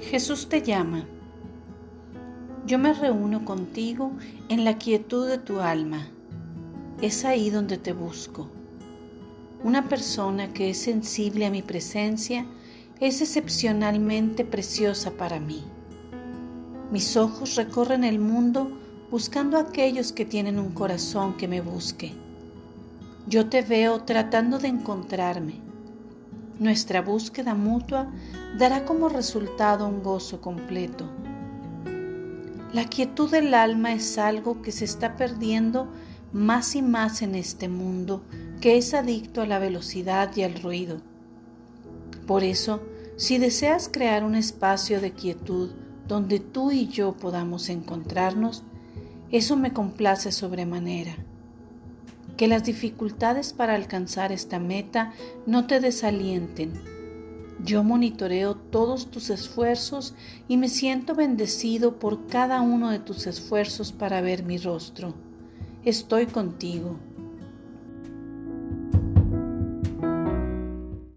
Jesús te llama. Yo me reúno contigo en la quietud de tu alma. Es ahí donde te busco. Una persona que es sensible a mi presencia es excepcionalmente preciosa para mí. Mis ojos recorren el mundo buscando a aquellos que tienen un corazón que me busque. Yo te veo tratando de encontrarme nuestra búsqueda mutua dará como resultado un gozo completo. La quietud del alma es algo que se está perdiendo más y más en este mundo que es adicto a la velocidad y al ruido. Por eso, si deseas crear un espacio de quietud donde tú y yo podamos encontrarnos, eso me complace sobremanera que las dificultades para alcanzar esta meta no te desalienten. Yo monitoreo todos tus esfuerzos y me siento bendecido por cada uno de tus esfuerzos para ver mi rostro. Estoy contigo